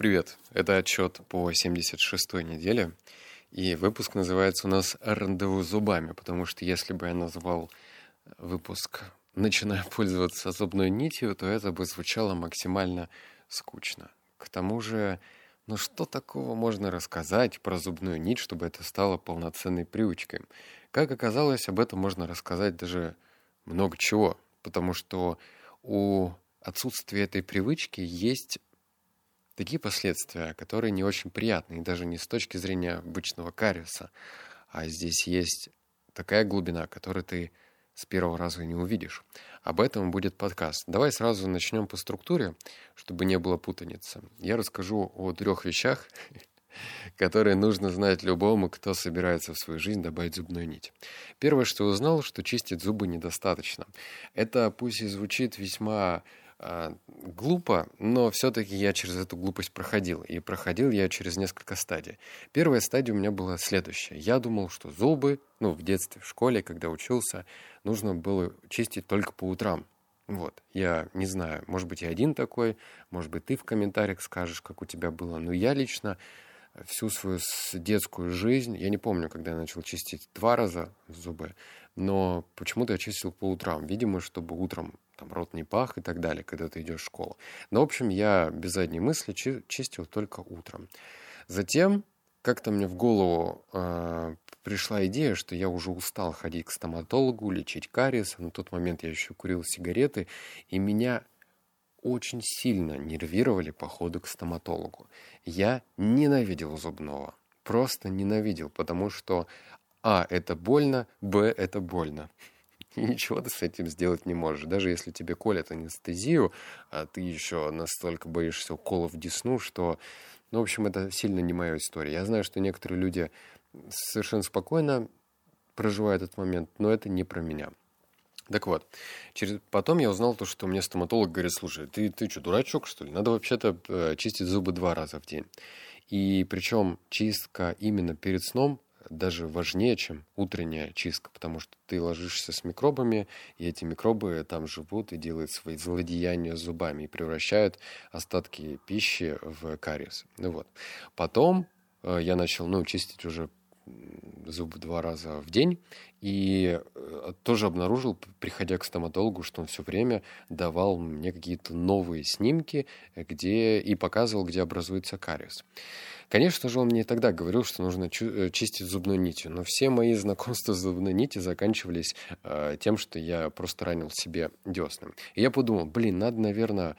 Привет, это отчет по 76-й неделе, и выпуск называется у нас «Рандеву зубами», потому что если бы я назвал выпуск «Начиная пользоваться зубной нитью», то это бы звучало максимально скучно. К тому же, ну что такого можно рассказать про зубную нить, чтобы это стало полноценной привычкой? Как оказалось, об этом можно рассказать даже много чего, потому что у отсутствия этой привычки есть такие последствия, которые не очень приятные, даже не с точки зрения обычного кариеса, а здесь есть такая глубина, которую ты с первого раза не увидишь. Об этом будет подкаст. Давай сразу начнем по структуре, чтобы не было путаницы. Я расскажу о трех вещах, которые нужно знать любому, кто собирается в свою жизнь добавить зубную нить. Первое, что узнал, что чистить зубы недостаточно. Это пусть и звучит весьма глупо, но все-таки я через эту глупость проходил. И проходил я через несколько стадий. Первая стадия у меня была следующая. Я думал, что зубы, ну, в детстве, в школе, когда учился, нужно было чистить только по утрам. Вот, я не знаю, может быть, я один такой, может быть, ты в комментариях скажешь, как у тебя было, но я лично всю свою детскую жизнь, я не помню, когда я начал чистить два раза зубы, но почему-то я чистил по утрам, видимо, чтобы утром там рот не пах и так далее, когда ты идешь в школу. Но, в общем, я без задней мысли чистил только утром. Затем как-то мне в голову э, пришла идея, что я уже устал ходить к стоматологу, лечить кариес. На тот момент я еще курил сигареты, и меня очень сильно нервировали походы к стоматологу. Я ненавидел зубного. Просто ненавидел, потому что А. Это больно, Б. Это больно. И ничего ты с этим сделать не можешь. Даже если тебе колят анестезию, а ты еще настолько боишься уколов в десну, что... Ну, в общем, это сильно не моя история. Я знаю, что некоторые люди совершенно спокойно проживают этот момент, но это не про меня. Так вот, через... потом я узнал то, что мне стоматолог говорит, слушай, ты, ты что, дурачок, что ли? Надо вообще-то э, чистить зубы два раза в день. И причем чистка именно перед сном даже важнее, чем утренняя чистка, потому что ты ложишься с микробами, и эти микробы там живут и делают свои злодеяния зубами и превращают остатки пищи в кариес. Ну вот. Потом э, я начал, ну, чистить уже зубы два раза в день. И э, тоже обнаружил, приходя к стоматологу, что он все время давал мне какие-то новые снимки, где и показывал, где образуется кариес. Конечно же, он мне тогда говорил, что нужно э, чистить зубной нитью, но все мои знакомства с зубной нитью заканчивались э, тем, что я просто ранил себе десны. И я подумал, блин, надо, наверное,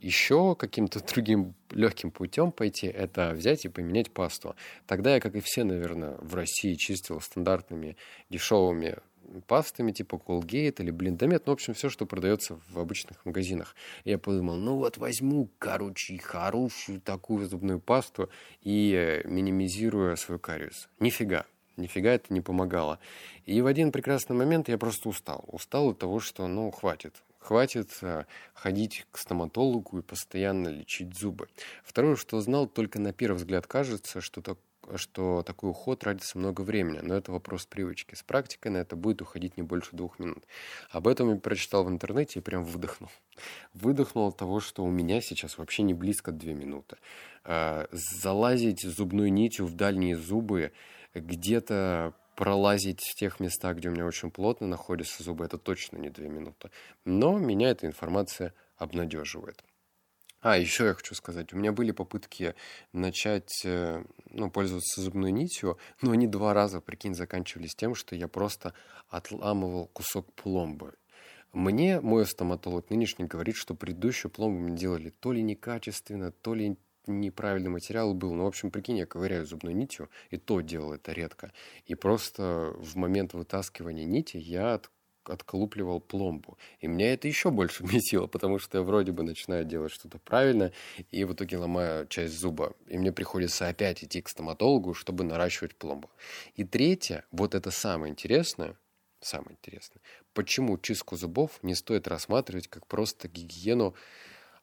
еще каким-то другим легким путем пойти, это взять и поменять пасту. Тогда я, как и все, наверное, в России чистил стандартными дешевыми пастами типа Colgate или Блиндомет, ну, в общем, все, что продается в обычных магазинах. Я подумал, ну вот возьму, короче, хорошую такую зубную пасту и э, минимизирую свой кариес. Нифига. Нифига это не помогало. И в один прекрасный момент я просто устал. Устал от того, что, ну, хватит. Хватит э, ходить к стоматологу и постоянно лечить зубы. Второе, что знал, только на первый взгляд кажется, что так что такой уход тратится много времени, но это вопрос привычки. С практикой на это будет уходить не больше двух минут. Об этом я прочитал в интернете и прям выдохнул. Выдохнул от того, что у меня сейчас вообще не близко две минуты. А, залазить зубной нитью в дальние зубы, где-то пролазить в тех местах, где у меня очень плотно находятся зубы, это точно не две минуты. Но меня эта информация обнадеживает. А, еще я хочу сказать, у меня были попытки начать, э, ну, пользоваться зубной нитью, но они два раза, прикинь, заканчивались тем, что я просто отламывал кусок пломбы. Мне мой стоматолог нынешний говорит, что предыдущую пломбу мы делали то ли некачественно, то ли неправильный материал был. Ну, в общем, прикинь, я ковыряю зубной нитью, и то делал это редко. И просто в момент вытаскивания нити я от отколупливал пломбу. И меня это еще больше бесило, потому что я вроде бы начинаю делать что-то правильно, и в итоге ломаю часть зуба. И мне приходится опять идти к стоматологу, чтобы наращивать пломбу. И третье, вот это самое интересное, самое интересное, почему чистку зубов не стоит рассматривать как просто гигиену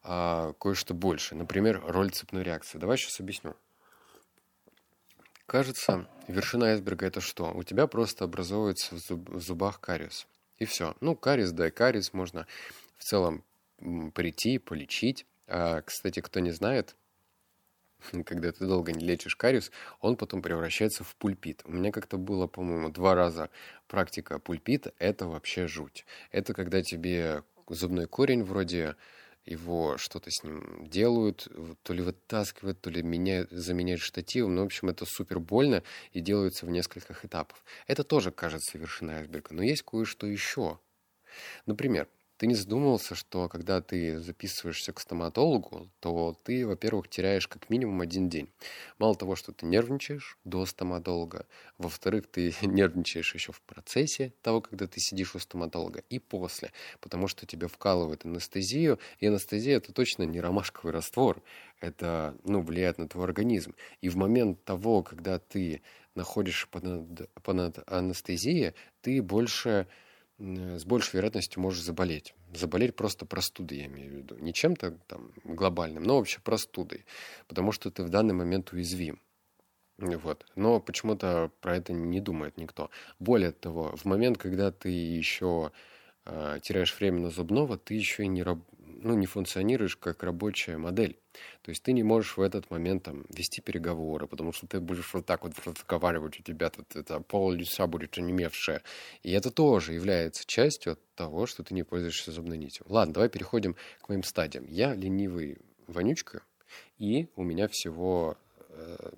а, кое-что больше. Например, роль цепной реакции. Давай сейчас объясню. Кажется, вершина айсберга это что? У тебя просто образовывается в, зуб, в зубах кариес. И все. Ну, карис, да, карис можно в целом прийти, полечить. А, кстати, кто не знает, когда ты долго не лечишь кариес, он потом превращается в пульпит. У меня как-то было, по-моему, два раза практика пульпита. Это вообще жуть. Это когда тебе зубной корень вроде его что-то с ним делают, то ли вытаскивают, то ли меняют, заменяют штативом. Ну, в общем, это супер больно и делается в нескольких этапов. Это тоже кажется вершиной айсберга. Но есть кое-что еще. Например, ты не задумывался, что когда ты записываешься к стоматологу, то ты, во-первых, теряешь как минимум один день. Мало того, что ты нервничаешь до стоматолога, во-вторых, ты нервничаешь еще в процессе того, когда ты сидишь у стоматолога, и после, потому что тебе вкалывают анестезию, и анестезия это точно не ромашковый раствор, это, ну, влияет на твой организм. И в момент того, когда ты находишься под, под анестезией, ты больше с большей вероятностью можешь заболеть. Заболеть просто простудой, я имею в виду. Не чем-то там глобальным, но вообще простудой. Потому что ты в данный момент уязвим. Вот. Но почему-то про это не думает никто. Более того, в момент, когда ты еще э, теряешь время на зубного, ты еще и не, раб ну, не функционируешь как рабочая модель. То есть ты не можешь в этот момент там вести переговоры, потому что ты будешь вот так вот разговаривать, у тебя тут это пол лица будет онемевшее. И это тоже является частью того, что ты не пользуешься зубной нитью. Ладно, давай переходим к моим стадиям. Я ленивый вонючка, и у меня всего э,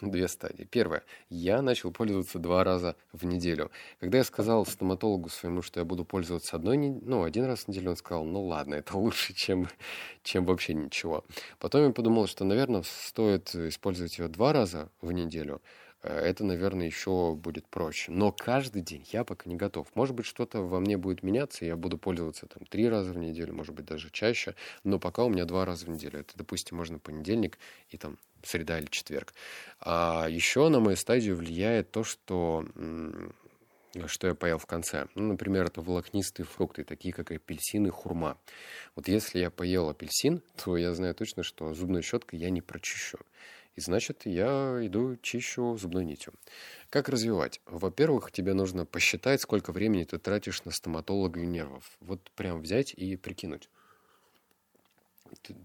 две стадии. Первое. Я начал пользоваться два раза в неделю. Когда я сказал стоматологу своему, что я буду пользоваться одной, ну, один раз в неделю, он сказал, ну ладно, это лучше, чем, чем вообще ничего. Потом я подумал, что, наверное, стоит использовать ее два раза в неделю, Э, это, наверное, еще будет проще. Но каждый день я пока не готов. Может быть, что-то во мне будет меняться, я буду пользоваться там три раза в неделю, может быть, даже чаще, но пока у меня два раза в неделю. Это, допустим, можно понедельник и там среда или четверг. А еще на мою стадию влияет то, что что я поел в конце. Ну, например, это волокнистые фрукты, такие как апельсин и хурма. Вот если я поел апельсин, то я знаю точно, что зубной щеткой я не прочищу. И значит, я иду чищу зубной нитью. Как развивать? Во-первых, тебе нужно посчитать, сколько времени ты тратишь на стоматолога и нервов. Вот прям взять и прикинуть.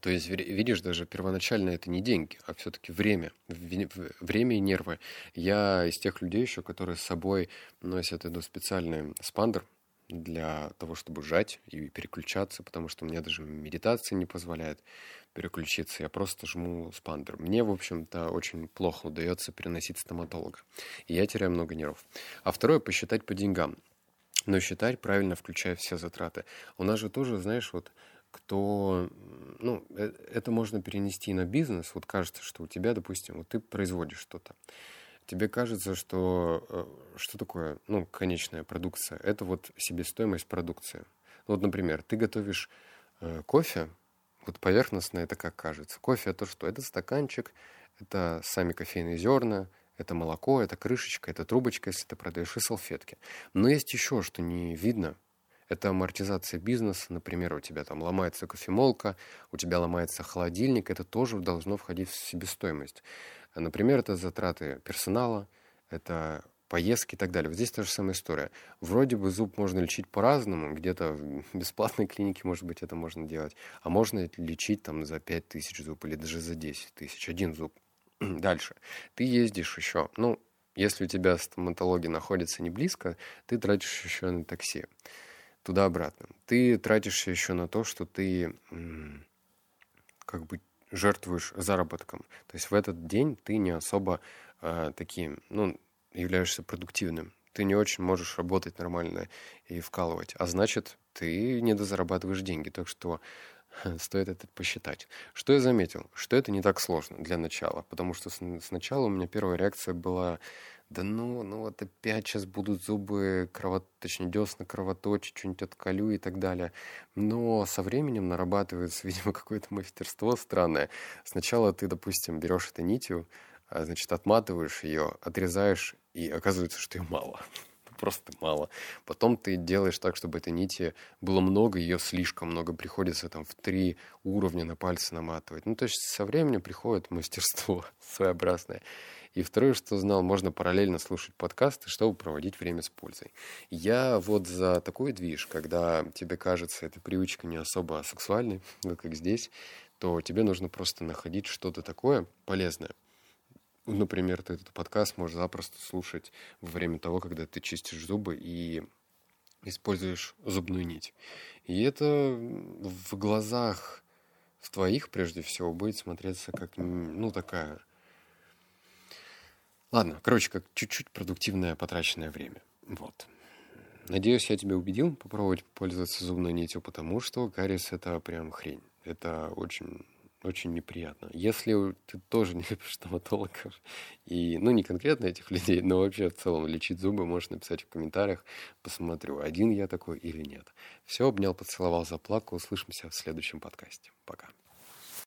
То есть, видишь, даже первоначально это не деньги, а все-таки время. Время и нервы. Я из тех людей еще, которые с собой носят этот специальный спандер, для того, чтобы жать и переключаться, потому что мне даже медитация не позволяет переключиться. Я просто жму спандер. Мне, в общем-то, очень плохо удается переносить стоматолога. И я теряю много нервов. А второе, посчитать по деньгам. Но считать правильно, включая все затраты. У нас же тоже, знаешь, вот кто, ну, э, это можно перенести на бизнес. Вот кажется, что у тебя, допустим, вот ты производишь что-то тебе кажется, что э, что такое, ну, конечная продукция? Это вот себестоимость продукции. Вот, например, ты готовишь э, кофе, вот поверхностно это как кажется. Кофе это что? Это стаканчик, это сами кофейные зерна, это молоко, это крышечка, это трубочка, если ты продаешь, и салфетки. Но есть еще, что не видно. Это амортизация бизнеса. Например, у тебя там ломается кофемолка, у тебя ломается холодильник. Это тоже должно входить в себестоимость. Например, это затраты персонала, это поездки и так далее. Вот здесь та же самая история. Вроде бы зуб можно лечить по-разному, где-то в бесплатной клинике, может быть, это можно делать, а можно лечить там за 5 тысяч зуб или даже за 10 тысяч, один зуб. Дальше. Ты ездишь еще, ну, если у тебя стоматология находится не близко, ты тратишь еще на такси туда-обратно. Ты тратишься еще на то, что ты как бы жертвуешь заработком. То есть в этот день ты не особо э, таким, ну, являешься продуктивным. Ты не очень можешь работать нормально и вкалывать. А значит, ты недозарабатываешь деньги. Так что стоит это посчитать. Что я заметил? Что это не так сложно для начала. Потому что сначала у меня первая реакция была да ну, ну вот опять сейчас будут зубы, кровот, точнее, десна кровоточить, что-нибудь отколю и так далее. Но со временем нарабатывается, видимо, какое-то мастерство странное. Сначала ты, допустим, берешь эту нитью, а, значит, отматываешь ее, отрезаешь, и оказывается, что ее мало. Просто мало. Потом ты делаешь так, чтобы этой нити было много, ее слишком много. Приходится там в три уровня на пальцы наматывать. Ну, то есть со временем приходит мастерство своеобразное. И второе, что знал, можно параллельно слушать подкасты, чтобы проводить время с пользой. Я вот за такой движ, когда тебе кажется эта привычка не особо сексуальной, как здесь, то тебе нужно просто находить что-то такое полезное. Например, ты этот подкаст можешь запросто слушать во время того, когда ты чистишь зубы и используешь зубную нить. И это в глазах в твоих, прежде всего, будет смотреться как, ну, такая... Ладно, короче, как чуть-чуть продуктивное потраченное время. Вот. Надеюсь, я тебя убедил попробовать пользоваться зубной нитью, потому что кариес — это прям хрень. Это очень очень неприятно. Если ты тоже не любишь стоматологов, и, ну, не конкретно этих людей, но вообще в целом лечить зубы, можешь написать в комментариях, посмотрю, один я такой или нет. Все, обнял, поцеловал, заплакал. Услышимся в следующем подкасте. Пока.